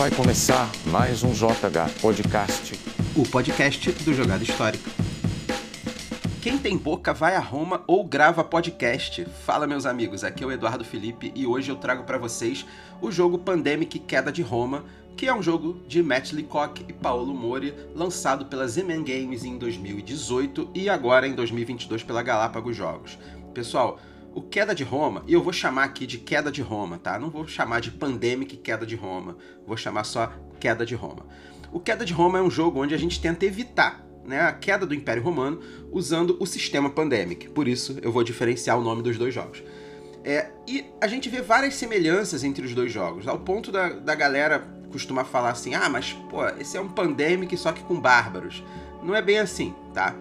Vai começar mais um JH Podcast. O podcast do Jogada Histórica. Quem tem boca vai a Roma ou grava podcast. Fala meus amigos, aqui é o Eduardo Felipe e hoje eu trago para vocês o jogo Pandemic Queda de Roma, que é um jogo de Matt Leacock e Paolo Mori, lançado pela Z-Man Games em 2018 e agora em 2022 pela Galápagos Jogos. Pessoal, o Queda de Roma, e eu vou chamar aqui de Queda de Roma, tá? Não vou chamar de Pandemic Queda de Roma, vou chamar só Queda de Roma. O Queda de Roma é um jogo onde a gente tenta evitar né, a queda do Império Romano usando o sistema Pandemic, por isso eu vou diferenciar o nome dos dois jogos. É, e a gente vê várias semelhanças entre os dois jogos, ao ponto da, da galera costumar falar assim: ah, mas pô, esse é um Pandemic só que com bárbaros. Não é bem assim, tá?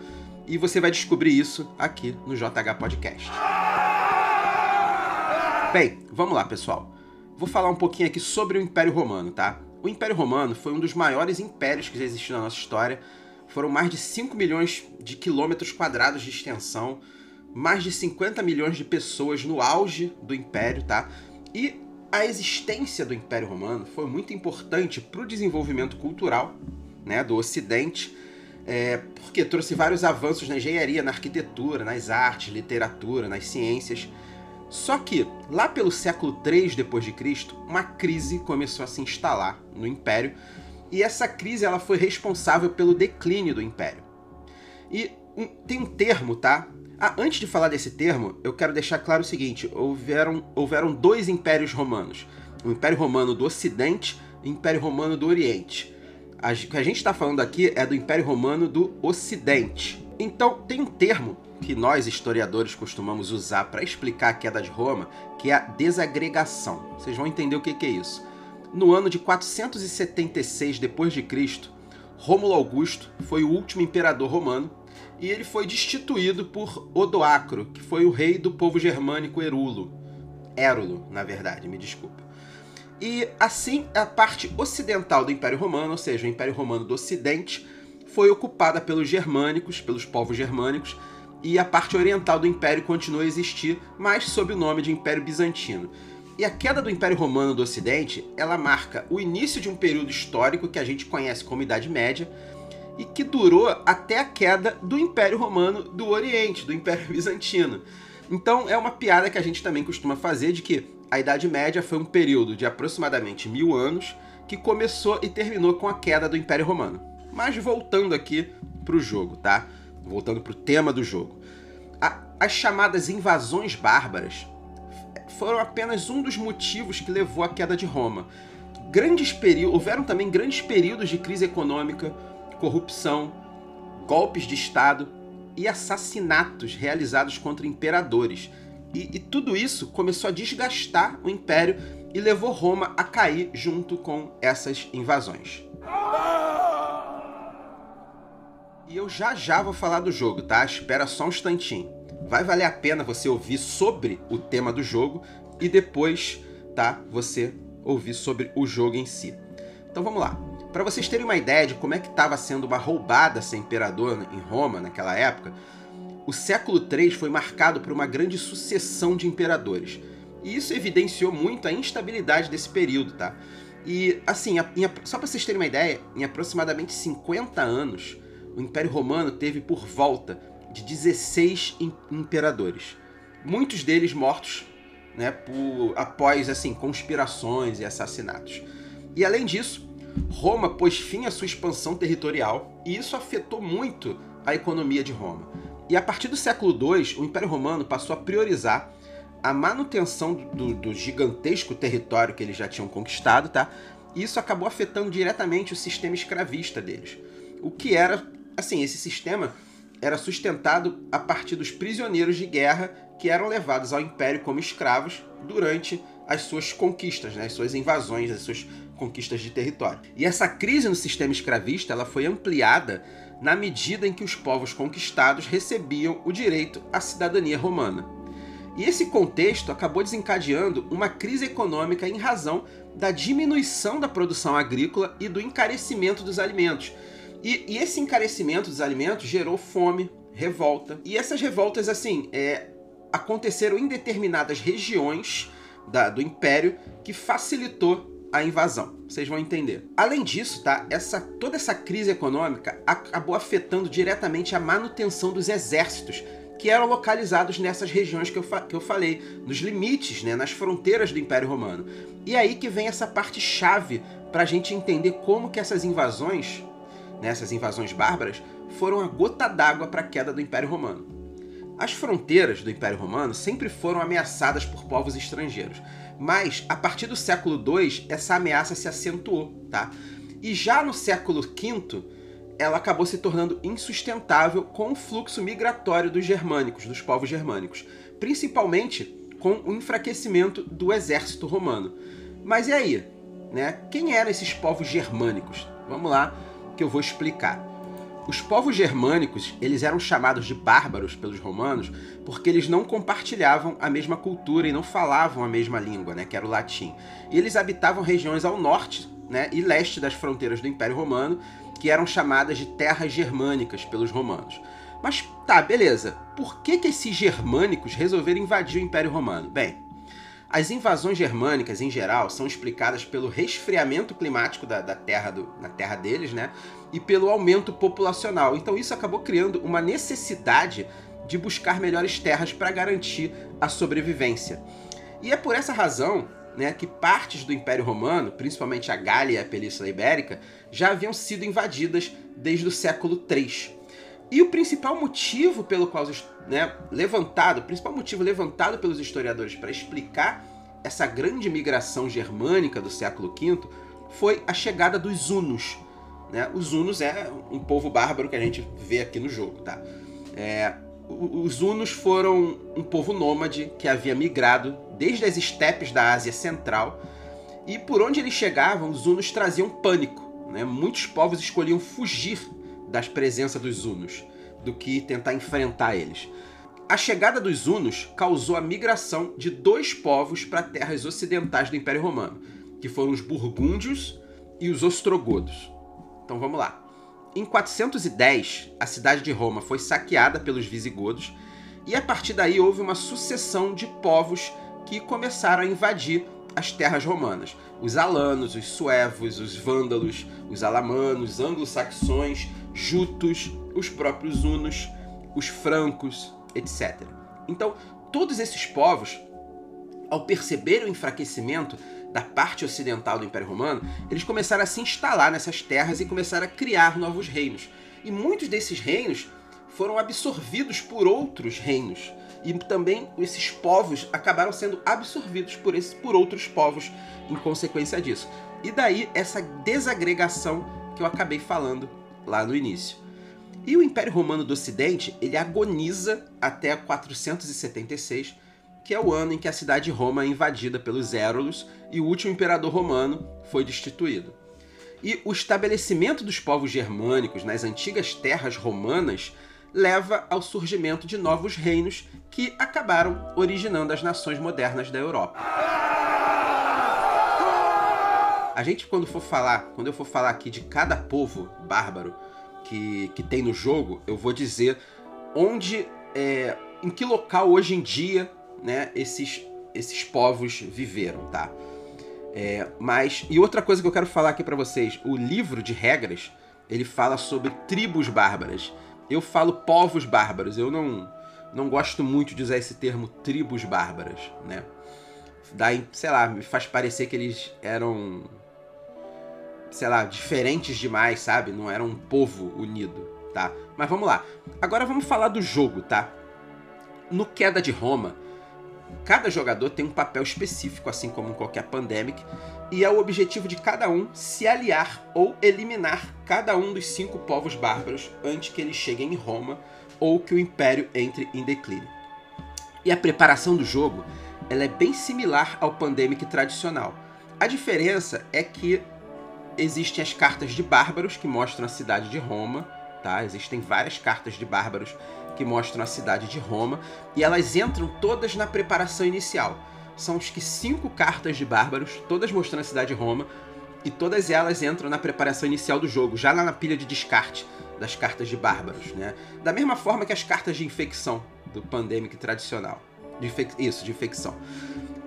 E você vai descobrir isso aqui no JH Podcast. Bem, vamos lá, pessoal. Vou falar um pouquinho aqui sobre o Império Romano, tá? O Império Romano foi um dos maiores impérios que já existiu na nossa história. Foram mais de 5 milhões de quilômetros quadrados de extensão, mais de 50 milhões de pessoas no auge do império, tá? E a existência do Império Romano foi muito importante para o desenvolvimento cultural né, do Ocidente, é, porque trouxe vários avanços na engenharia, na arquitetura, nas artes, literatura, nas ciências. Só que, lá pelo século III depois de Cristo, uma crise começou a se instalar no Império, e essa crise ela foi responsável pelo declínio do Império. E um, tem um termo, tá? Ah, antes de falar desse termo, eu quero deixar claro o seguinte: houveram, houveram dois impérios romanos. O Império Romano do Ocidente e o Império Romano do Oriente. o que a gente está falando aqui é do Império Romano do Ocidente. Então, tem um termo que nós historiadores costumamos usar para explicar a queda de Roma, que é a desagregação. Vocês vão entender o que, é isso. No ano de 476 d.C., Rômulo Augusto foi o último imperador romano e ele foi destituído por Odoacro, que foi o rei do povo germânico Erulo. Érulo, na verdade, me desculpa. E assim, a parte ocidental do Império Romano, ou seja, o Império Romano do Ocidente, foi ocupada pelos germânicos, pelos povos germânicos, e a parte oriental do Império continua a existir, mas sob o nome de Império Bizantino. E a queda do Império Romano do Ocidente, ela marca o início de um período histórico que a gente conhece como Idade Média e que durou até a queda do Império Romano do Oriente, do Império Bizantino. Então é uma piada que a gente também costuma fazer de que a Idade Média foi um período de aproximadamente mil anos que começou e terminou com a queda do Império Romano. Mas voltando aqui para o jogo, tá? Voltando para o tema do jogo. A, as chamadas invasões bárbaras foram apenas um dos motivos que levou à queda de Roma. Grandes períodos, houveram também grandes períodos de crise econômica, corrupção, golpes de Estado e assassinatos realizados contra imperadores. E, e tudo isso começou a desgastar o império e levou Roma a cair junto com essas invasões. E eu já já vou falar do jogo, tá? Espera só um instantinho. Vai valer a pena você ouvir sobre o tema do jogo e depois, tá? Você ouvir sobre o jogo em si. Então vamos lá. Para vocês terem uma ideia de como é que estava sendo uma roubada ser imperador em Roma naquela época, o século III foi marcado por uma grande sucessão de imperadores. E isso evidenciou muito a instabilidade desse período, tá? E assim, só para vocês terem uma ideia, em aproximadamente 50 anos, o Império Romano teve por volta de 16 imperadores. Muitos deles mortos né, por, após assim conspirações e assassinatos. E além disso, Roma pôs fim à sua expansão territorial e isso afetou muito a economia de Roma. E a partir do século II, o Império Romano passou a priorizar a manutenção do, do gigantesco território que eles já tinham conquistado, tá? E isso acabou afetando diretamente o sistema escravista deles. O que era Assim, esse sistema era sustentado a partir dos prisioneiros de guerra que eram levados ao império como escravos durante as suas conquistas, né, as suas invasões, as suas conquistas de território. E essa crise no sistema escravista ela foi ampliada na medida em que os povos conquistados recebiam o direito à cidadania romana. E esse contexto acabou desencadeando uma crise econômica em razão da diminuição da produção agrícola e do encarecimento dos alimentos, e, e, esse encarecimento dos alimentos gerou fome, revolta. E essas revoltas, assim, é, aconteceram em determinadas regiões da, do Império que facilitou a invasão. Vocês vão entender. Além disso, tá? Essa, toda essa crise econômica acabou afetando diretamente a manutenção dos exércitos que eram localizados nessas regiões que eu, que eu falei, nos limites, né, nas fronteiras do Império Romano. E aí que vem essa parte chave para a gente entender como que essas invasões, né, essas invasões bárbaras, foram a gota d'água para a queda do Império Romano. As fronteiras do Império Romano sempre foram ameaçadas por povos estrangeiros, mas a partir do século II essa ameaça se acentuou, tá? E já no século V ela acabou se tornando insustentável com o fluxo migratório dos germânicos, dos povos germânicos, principalmente com o enfraquecimento do exército romano. Mas e aí? Né? Quem eram esses povos germânicos? Vamos lá que eu vou explicar. Os povos germânicos, eles eram chamados de bárbaros pelos romanos porque eles não compartilhavam a mesma cultura e não falavam a mesma língua, né, que era o latim. E eles habitavam regiões ao norte né, e leste das fronteiras do Império Romano que eram chamadas de terras germânicas pelos romanos. Mas tá, beleza. Por que, que esses germânicos resolveram invadir o Império Romano? Bem, as invasões germânicas, em geral, são explicadas pelo resfriamento climático da, da terra do, na terra deles, né? E pelo aumento populacional. Então isso acabou criando uma necessidade de buscar melhores terras para garantir a sobrevivência. E é por essa razão né, que partes do Império Romano, principalmente a Gália e a Península Ibérica, já haviam sido invadidas desde o século III. E o principal motivo pelo qual, né, levantado, o principal motivo levantado pelos historiadores para explicar essa grande migração germânica do século V foi a chegada dos Hunos. Né? Os Hunos é um povo bárbaro que a gente vê aqui no jogo, tá? É, os Hunos foram um povo nômade que havia migrado desde as estepes da Ásia Central e por onde eles chegavam, os Hunos traziam pânico. Né? Muitos povos escolhiam fugir das presenças dos Hunos do que tentar enfrentar eles. A chegada dos Hunos causou a migração de dois povos para terras ocidentais do Império Romano, que foram os Burgúndios e os Ostrogodos. Então vamos lá. Em 410, a cidade de Roma foi saqueada pelos visigodos e a partir daí houve uma sucessão de povos que começaram a invadir as terras romanas. Os alanos, os suevos, os vândalos, os alamanos, os anglo-saxões, jutos, os próprios hunos, os francos, etc. Então, todos esses povos, ao perceber o enfraquecimento da parte ocidental do Império Romano, eles começaram a se instalar nessas terras e começaram a criar novos reinos. E muitos desses reinos foram absorvidos por outros reinos. E também esses povos acabaram sendo absorvidos por, por outros povos em consequência disso. E daí essa desagregação que eu acabei falando lá no início. E o Império Romano do Ocidente, ele agoniza até 476, que é o ano em que a cidade de Roma é invadida pelos Érulos e o último imperador romano foi destituído. E o estabelecimento dos povos germânicos nas antigas terras romanas leva ao surgimento de novos reinos que acabaram originando as nações modernas da Europa. A gente quando for falar, quando eu for falar aqui de cada povo bárbaro que, que tem no jogo, eu vou dizer onde, é, em que local hoje em dia né, esses, esses povos viveram, tá? É, mas e outra coisa que eu quero falar aqui para vocês, o livro de regras ele fala sobre tribos bárbaras. Eu falo povos bárbaros. Eu não não gosto muito de usar esse termo tribos bárbaras, né? Daí, sei lá, me faz parecer que eles eram sei lá, diferentes demais, sabe? Não eram um povo unido, tá? Mas vamos lá. Agora vamos falar do jogo, tá? No Queda de Roma, Cada jogador tem um papel específico, assim como em qualquer Pandemic, e é o objetivo de cada um se aliar ou eliminar cada um dos cinco povos bárbaros antes que eles cheguem em Roma ou que o Império entre em declínio. E a preparação do jogo ela é bem similar ao Pandemic tradicional. A diferença é que existem as cartas de bárbaros que mostram a cidade de Roma, tá? Existem várias cartas de bárbaros que mostram a cidade de Roma, e elas entram todas na preparação inicial. São acho que cinco cartas de bárbaros, todas mostrando a cidade de Roma, e todas elas entram na preparação inicial do jogo, já lá na pilha de descarte das cartas de bárbaros, né? Da mesma forma que as cartas de infecção do Pandemic tradicional. De Isso, de infecção.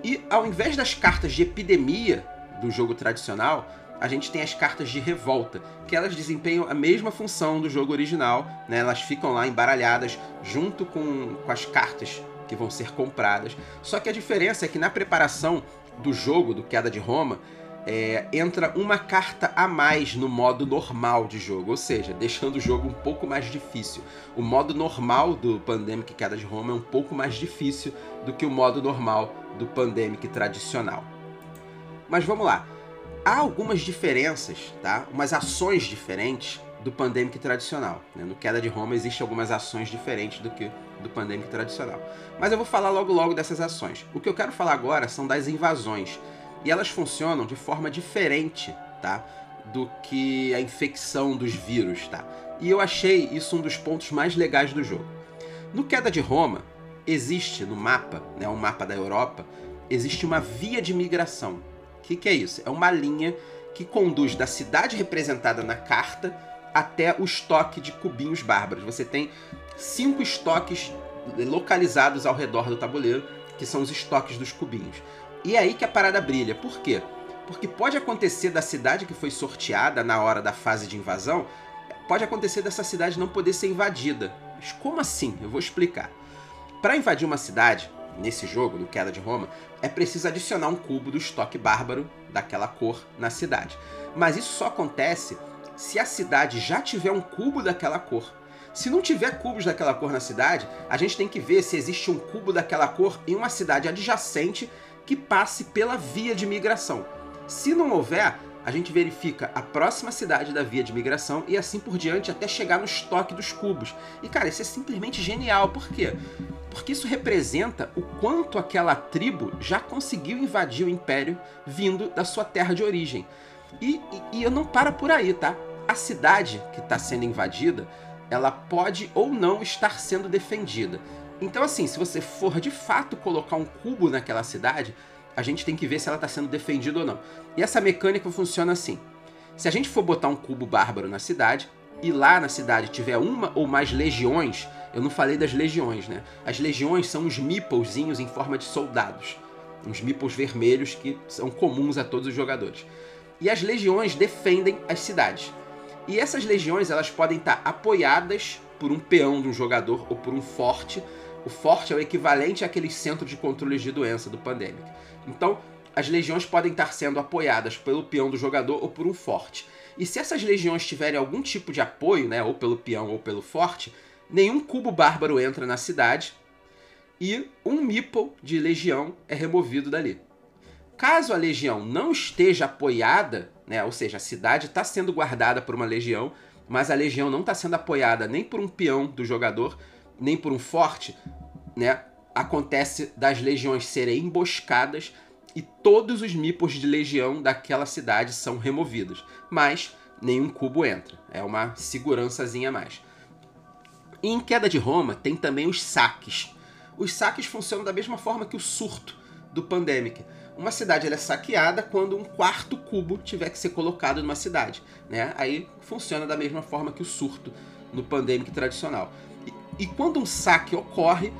E ao invés das cartas de epidemia do jogo tradicional, a gente tem as cartas de revolta, que elas desempenham a mesma função do jogo original, né? Elas ficam lá embaralhadas junto com, com as cartas que vão ser compradas. Só que a diferença é que na preparação do jogo, do Queda de Roma, é, entra uma carta a mais no modo normal de jogo, ou seja, deixando o jogo um pouco mais difícil. O modo normal do Pandemic Queda de Roma é um pouco mais difícil do que o modo normal do Pandemic tradicional. Mas vamos lá há algumas diferenças, tá? Umas ações diferentes do Pandemic tradicional. Né? No Queda de Roma existem algumas ações diferentes do que do Pandemic tradicional. Mas eu vou falar logo logo dessas ações. O que eu quero falar agora são das invasões. E elas funcionam de forma diferente, tá? Do que a infecção dos vírus, tá? E eu achei isso um dos pontos mais legais do jogo. No Queda de Roma, existe no mapa, né, um mapa da Europa, existe uma via de migração. O que, que é isso? É uma linha que conduz da cidade representada na carta até o estoque de cubinhos bárbaros. Você tem cinco estoques localizados ao redor do tabuleiro, que são os estoques dos cubinhos. E é aí que a parada brilha. Por quê? Porque pode acontecer da cidade que foi sorteada na hora da fase de invasão, pode acontecer dessa cidade não poder ser invadida. Mas como assim? Eu vou explicar. Para invadir uma cidade, nesse jogo, no Queda de Roma, é preciso adicionar um cubo do estoque bárbaro daquela cor na cidade. Mas isso só acontece se a cidade já tiver um cubo daquela cor. Se não tiver cubos daquela cor na cidade, a gente tem que ver se existe um cubo daquela cor em uma cidade adjacente que passe pela via de migração. Se não houver, a gente verifica a próxima cidade da via de migração e assim por diante até chegar no estoque dos cubos. E cara, isso é simplesmente genial. Por quê? Porque isso representa o quanto aquela tribo já conseguiu invadir o império vindo da sua terra de origem. E, e, e eu não para por aí, tá? A cidade que está sendo invadida, ela pode ou não estar sendo defendida. Então, assim, se você for de fato colocar um cubo naquela cidade, a gente tem que ver se ela está sendo defendida ou não. E essa mecânica funciona assim. Se a gente for botar um cubo bárbaro na cidade, e lá na cidade tiver uma ou mais legiões, eu não falei das legiões, né? As legiões são os meeplezinhos em forma de soldados. Uns meeples vermelhos que são comuns a todos os jogadores. E as legiões defendem as cidades. E essas legiões elas podem estar apoiadas por um peão de um jogador ou por um forte. O forte é o equivalente àquele centro de controle de doença do Pandemic. Então, as legiões podem estar sendo apoiadas pelo peão do jogador ou por um forte. E se essas legiões tiverem algum tipo de apoio, né, ou pelo peão ou pelo forte, nenhum cubo bárbaro entra na cidade e um meeple de legião é removido dali. Caso a legião não esteja apoiada, né, ou seja, a cidade está sendo guardada por uma legião, mas a legião não está sendo apoiada nem por um peão do jogador, nem por um forte, né, acontece das legiões serem emboscadas e todos os mipos de legião daquela cidade são removidos, mas nenhum cubo entra. É uma segurançazinha a mais. E em Queda de Roma tem também os saques. Os saques funcionam da mesma forma que o surto do Pandemic. Uma cidade é saqueada quando um quarto cubo tiver que ser colocado numa cidade. Né? Aí funciona da mesma forma que o surto no Pandemic tradicional. E, quando um saque ocorre,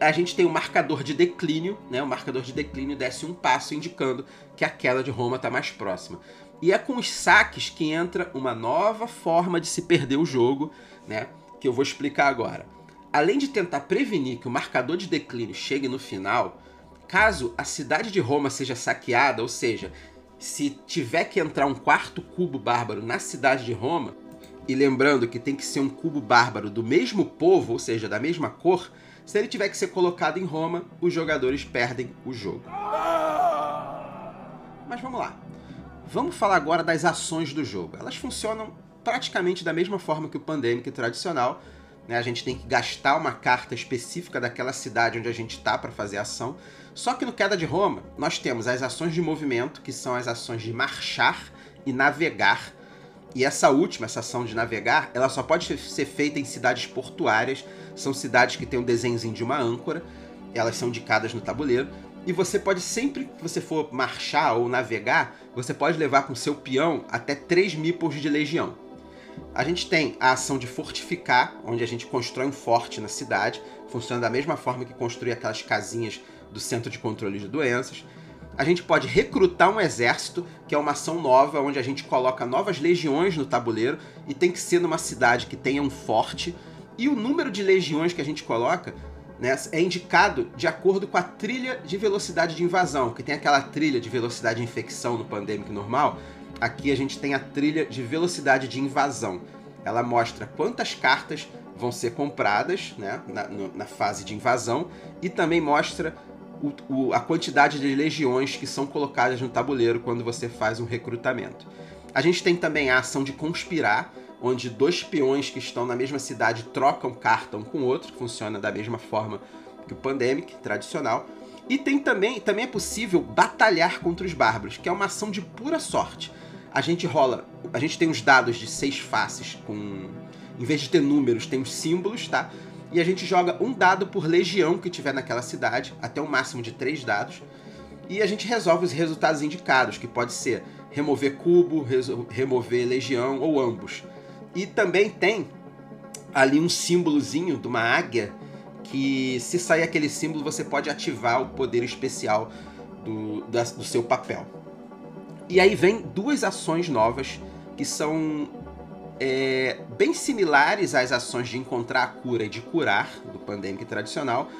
a gente tem um marcador de declínio, né? O marcador de declínio desce um passo indicando que a queda de Roma está mais próxima. E é com os saques que entra uma nova forma de se perder o jogo, né? Que eu vou explicar agora. Além de tentar prevenir que o marcador de declínio chegue no final, caso a cidade de Roma seja saqueada, ou seja, se tiver que entrar um quarto cubo bárbaro na cidade de Roma, e lembrando que tem que ser um cubo bárbaro do mesmo povo, ou seja, da mesma cor, se ele tiver que ser colocado em Roma, os jogadores perdem o jogo. Mas vamos lá. Vamos falar agora das ações do jogo. Elas funcionam praticamente da mesma forma que o Pandemic tradicional. Né? A gente tem que gastar uma carta específica daquela cidade onde a gente está para fazer a ação. Só que no Queda de Roma, nós temos as ações de movimento, que são as ações de marchar e navegar. E essa última, essa ação de navegar, ela só pode ser feita em cidades portuárias são cidades que têm um desenhozinho de uma âncora, elas são indicadas no tabuleiro, e você pode sempre que você for marchar ou navegar, você pode levar com seu peão até 3 meeples de legião. A gente tem a ação de fortificar, onde a gente constrói um forte na cidade, funciona da mesma forma que construir aquelas casinhas do centro de controle de doenças. A gente pode recrutar um exército, que é uma ação nova, onde a gente coloca novas legiões no tabuleiro e tem que ser numa cidade que tenha um forte. E o número de legiões que a gente coloca né, é indicado de acordo com a trilha de velocidade de invasão, que tem aquela trilha de velocidade de infecção no Pandemic normal. Aqui a gente tem a trilha de velocidade de invasão. Ela mostra quantas cartas vão ser compradas né, na, na fase de invasão e também mostra o, o, a quantidade de legiões que são colocadas no tabuleiro quando você faz um recrutamento. A gente tem também a ação de conspirar, onde dois peões que estão na mesma cidade trocam carta um com o outro, que funciona da mesma forma que o Pandemic tradicional. E tem também, também é possível batalhar contra os bárbaros, que é uma ação de pura sorte. A gente rola, a gente tem os dados de seis faces com em vez de ter números, tem os símbolos, tá? E a gente joga um dado por legião que tiver naquela cidade, até um máximo de três dados. E a gente resolve os resultados indicados, que pode ser remover cubo, remover legião ou ambos. E também tem ali um símbolozinho de uma águia que se sair aquele símbolo você pode ativar o poder especial do, da, do seu papel. E aí vem duas ações novas que são é, bem similares às ações de encontrar a cura e de curar do Pandemic tradicional,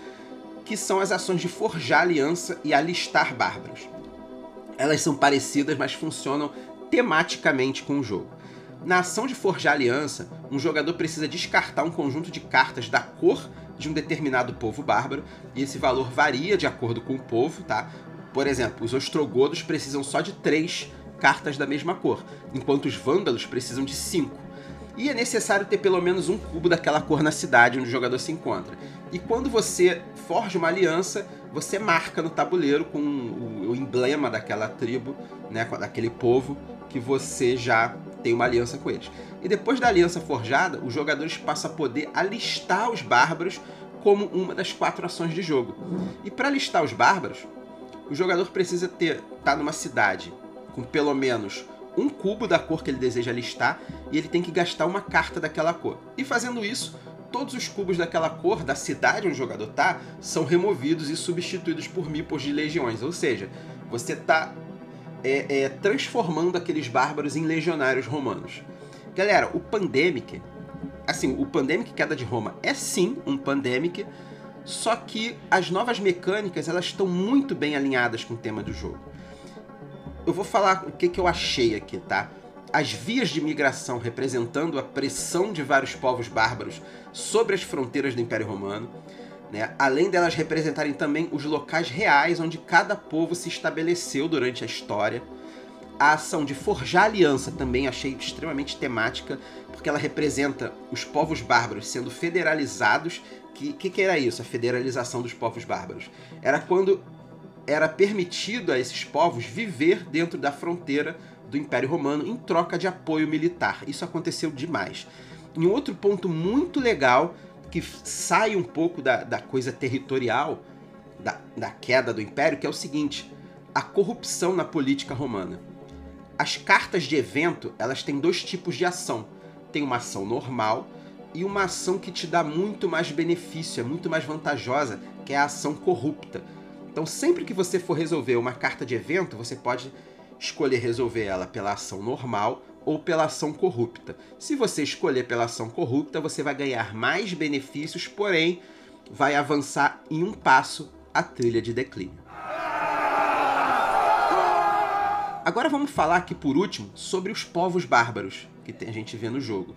que são as ações de forjar aliança e alistar bárbaros. Elas são parecidas, mas funcionam tematicamente com o jogo. Na ação de forjar aliança, um jogador precisa descartar um conjunto de cartas da cor de um determinado povo bárbaro, e esse valor varia de acordo com o povo, tá? Por exemplo, os ostrogodos precisam só de três cartas da mesma cor, enquanto os vândalos precisam de cinco. E é necessário ter pelo menos um cubo daquela cor na cidade onde o jogador se encontra. E quando você forja uma aliança, você marca no tabuleiro com o, emblema daquela tribo, né, daquele povo, que você já tem uma aliança com eles. E depois da aliança forjada, os jogadores passam a poder alistar os bárbaros como uma das quatro ações de jogo. E para alistar os bárbaros, o jogador precisa ter tá numa cidade com pelo menos um cubo da cor que ele deseja listar e ele tem que gastar uma carta daquela cor. E fazendo isso, todos os cubos daquela cor da cidade onde o jogador tá são removidos e substituídos por mipos de legiões. Ou seja, você tá é, é, transformando aqueles bárbaros em legionários romanos. Galera, o Pandemic, assim, o Pandemic Queda de Roma é sim um Pandemic, só que as novas mecânicas elas estão muito bem alinhadas com o tema do jogo eu vou falar o que, que eu achei aqui, tá? As vias de migração representando a pressão de vários povos bárbaros sobre as fronteiras do Império Romano, né? além delas representarem também os locais reais onde cada povo se estabeleceu durante a história. A ação de forjar aliança também achei extremamente temática, porque ela representa os povos bárbaros sendo federalizados. O que, que, que era isso, a federalização dos povos bárbaros? Era quando era permitido a esses povos viver dentro da fronteira do Império Romano em troca de apoio militar. Isso aconteceu demais. Em outro ponto muito legal, que sai um pouco da, da coisa territorial, da, da queda do Império, que é o seguinte: a corrupção na política romana. As cartas de evento, elas têm dois tipos de ação. Tem uma ação normal e uma ação que te dá muito mais benefício, é muito mais vantajosa, que é a ação corrupta então, sempre que você for resolver uma carta de evento, você pode escolher resolver ela pela ação normal ou pela ação corrupta. Se você escolher pela ação corrupta, você vai ganhar mais benefícios, porém vai avançar em um passo a trilha de declínio. Agora vamos falar aqui por último sobre os povos bárbaros que a gente vê no jogo.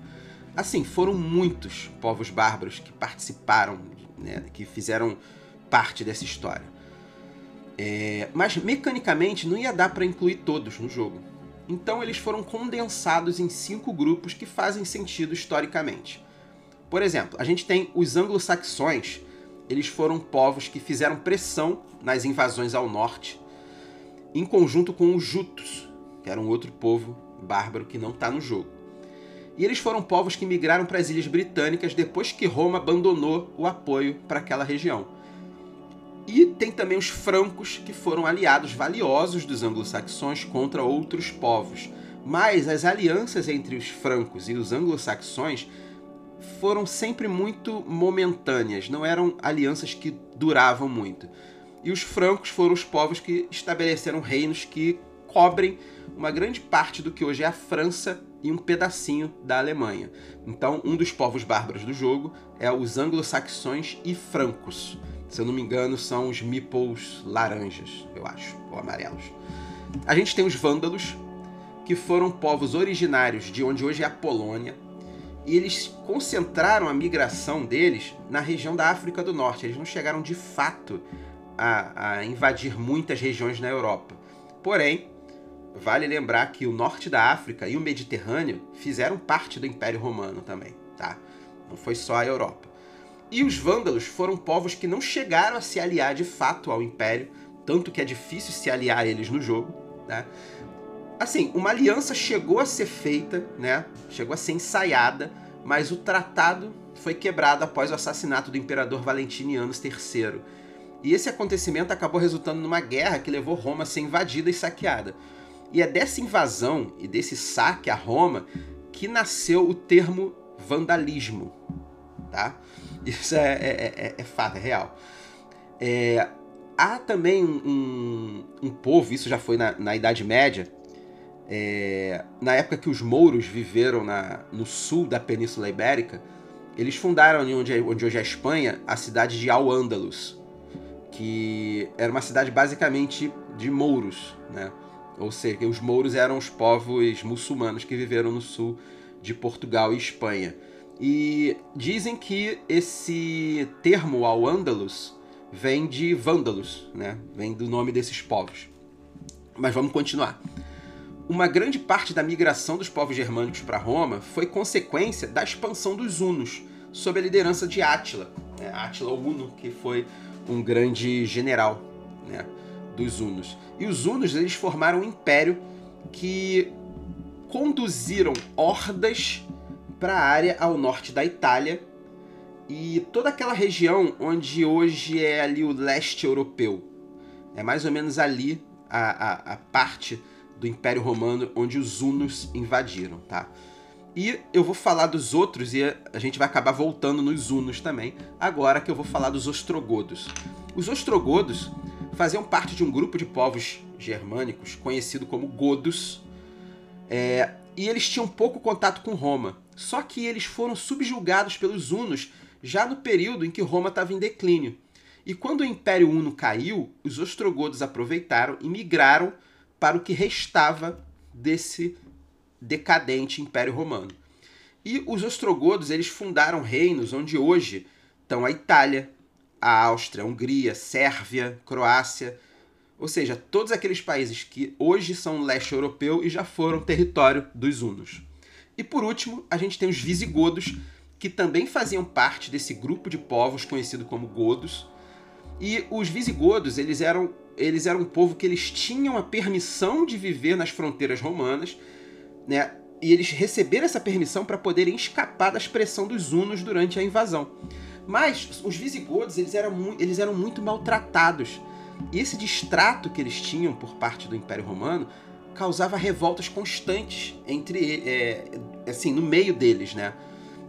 Assim, foram muitos povos bárbaros que participaram, né, que fizeram parte dessa história. É, mas mecanicamente não ia dar para incluir todos no jogo. Então eles foram condensados em cinco grupos que fazem sentido historicamente. Por exemplo, a gente tem os anglo-saxões, eles foram povos que fizeram pressão nas invasões ao norte, em conjunto com os jutos, que era um outro povo bárbaro que não está no jogo. E eles foram povos que migraram para as ilhas britânicas depois que Roma abandonou o apoio para aquela região. E tem também os francos, que foram aliados valiosos dos anglo-saxões contra outros povos. Mas as alianças entre os francos e os anglo-saxões foram sempre muito momentâneas, não eram alianças que duravam muito. e os francos foram os povos que estabeleceram reinos que cobrem uma grande parte do que hoje é a França e um pedacinho da Alemanha. Então, um dos povos bárbaros do jogo é os anglo-saxões e francos. Se eu não me engano, são os meeples laranjas, eu acho, ou amarelos. A gente tem os vândalos, que foram povos originários de onde hoje é a Polônia, e eles concentraram a migração deles na região da África do Norte. Eles não chegaram de fato a, a invadir muitas regiões na Europa. Porém, vale lembrar que o norte da África e o Mediterrâneo fizeram parte do Império Romano também, tá? Não foi só a Europa. E os vândalos foram povos que não chegaram a se aliar de fato ao Império, tanto que é difícil se aliar a eles no jogo, né? Assim, uma aliança chegou a ser feita, né? Chegou a ser ensaiada, mas o tratado foi quebrado após o assassinato do imperador Valentiniano III. E esse acontecimento acabou resultando numa guerra que levou Roma a ser invadida e saqueada. E é dessa invasão e desse saque a Roma que nasceu o termo vandalismo, tá? Isso é, é, é, é fato, é real. É, há também um, um, povo, isso já foi na, na Idade Média, é, na época que os mouros viveram na, no sul da Península Ibérica, eles fundaram onde, onde hoje é a Espanha a cidade de Al-Ándalus, que era uma cidade basicamente de mouros, né? Ou seja, os mouros eram os povos muçulmanos que viveram no sul de Portugal e Espanha. E dizem que esse termo Al-Ándalus vem de vândalos, né? Vem do nome desses povos. Mas vamos continuar uma grande parte da migração dos povos germânicos para Roma foi consequência da expansão dos hunos, sob a liderança de Átila, né? Átila Huno, que foi um grande general né? dos hunos. E os hunos eles formaram um império que conduziram hordas para a área ao norte da Itália e toda aquela região onde hoje é ali o leste europeu. É mais ou menos ali a, a, a parte do Império Romano onde os hunos invadiram, tá? E eu vou falar dos outros e a gente vai acabar voltando nos hunos também, agora que eu vou falar dos ostrogodos. Os ostrogodos faziam parte de um grupo de povos germânicos conhecido como godos, é, e eles tinham pouco contato com Roma. Só que eles foram subjugados pelos hunos já no período em que Roma estava em declínio. E quando o Império Huno caiu, os ostrogodos aproveitaram e migraram para o que restava desse decadente Império Romano. E os ostrogodos eles fundaram reinos onde hoje estão a Itália, a Áustria, a Hungria, Sérvia, Croácia, ou seja, todos aqueles países que hoje são leste europeu e já foram território dos hunos. E por último, a gente tem os visigodos, que também faziam parte desse grupo de povos conhecido como godos. E os visigodos, eles eram eles eram um povo que eles tinham a permissão de viver nas fronteiras romanas, né? E eles receberam essa permissão para poderem escapar da expressão dos hunos durante a invasão. Mas os visigodos eles eram, eles eram muito maltratados. E esse distrato que eles tinham por parte do Império Romano causava revoltas constantes entre é, assim no meio deles, né?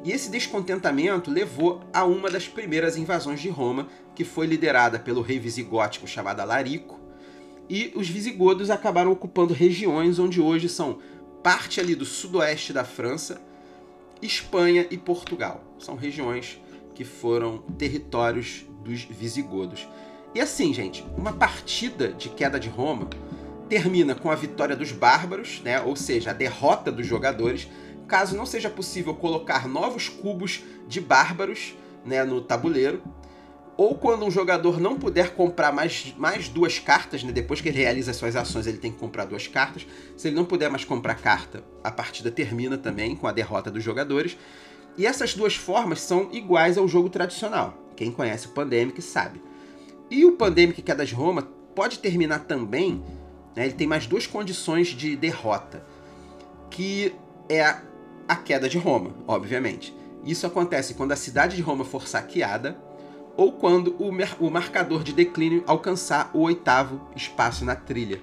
E esse descontentamento levou a uma das primeiras invasões de Roma, que foi liderada pelo rei visigótico chamado Alarico. E os visigodos acabaram ocupando regiões onde hoje são parte ali do sudoeste da França, Espanha e Portugal. São regiões que foram territórios dos visigodos. E assim, gente, uma partida de queda de Roma termina com a vitória dos bárbaros, né? ou seja, a derrota dos jogadores, caso não seja possível colocar novos cubos de bárbaros né, no tabuleiro, ou quando um jogador não puder comprar mais, mais duas cartas, né, depois que ele realiza suas ações, ele tem que comprar duas cartas. Se ele não puder mais comprar carta, a partida termina também com a derrota dos jogadores. E essas duas formas são iguais ao jogo tradicional. Quem conhece o Pandemic sabe. E o Pandemic Queda de Roma pode terminar também, né, ele tem mais duas condições de derrota, que é a a queda de Roma, obviamente. Isso acontece quando a cidade de Roma for saqueada ou quando o, o marcador de declínio alcançar o oitavo espaço na trilha.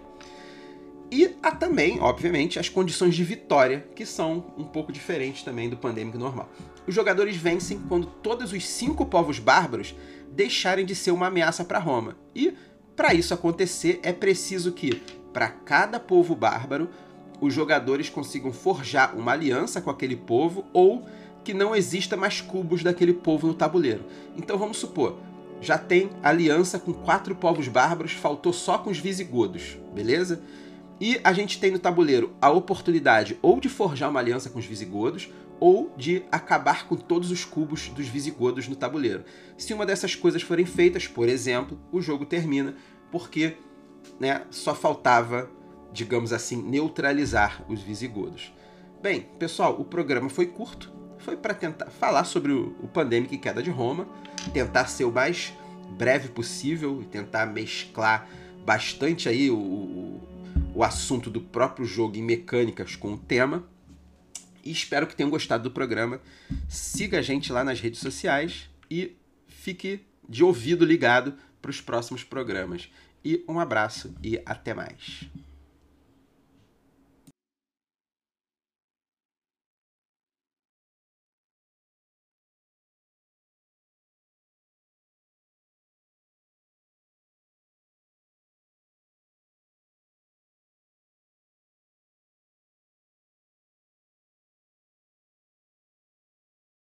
E há também, obviamente, as condições de vitória, que são um pouco diferentes também do pandêmico normal. Os jogadores vencem quando todos os cinco povos bárbaros deixarem de ser uma ameaça para Roma. E Para isso acontecer, é preciso que, para cada povo bárbaro, os jogadores consigam forjar uma aliança com aquele povo ou que não exista mais cubos daquele povo no tabuleiro. Então vamos supor, já tem aliança com quatro povos bárbaros, faltou só com os visigodos, beleza? E a gente tem no tabuleiro a oportunidade ou de forjar uma aliança com os visigodos ou de acabar com todos os cubos dos visigodos no tabuleiro. Se uma dessas coisas forem feitas, por exemplo, o jogo termina porque né, só faltava, digamos assim, neutralizar os visigodos. Bem, pessoal, o programa foi curto, foi para tentar falar sobre o, o Pandemic e Queda de Roma, tentar ser o mais breve possível e tentar mesclar bastante aí o, o, o assunto do próprio jogo em mecânicas com o tema. E espero que tenham gostado do programa. Siga a gente lá nas redes sociais e fique de ouvido ligado para os próximos programas. E um abraço e até mais.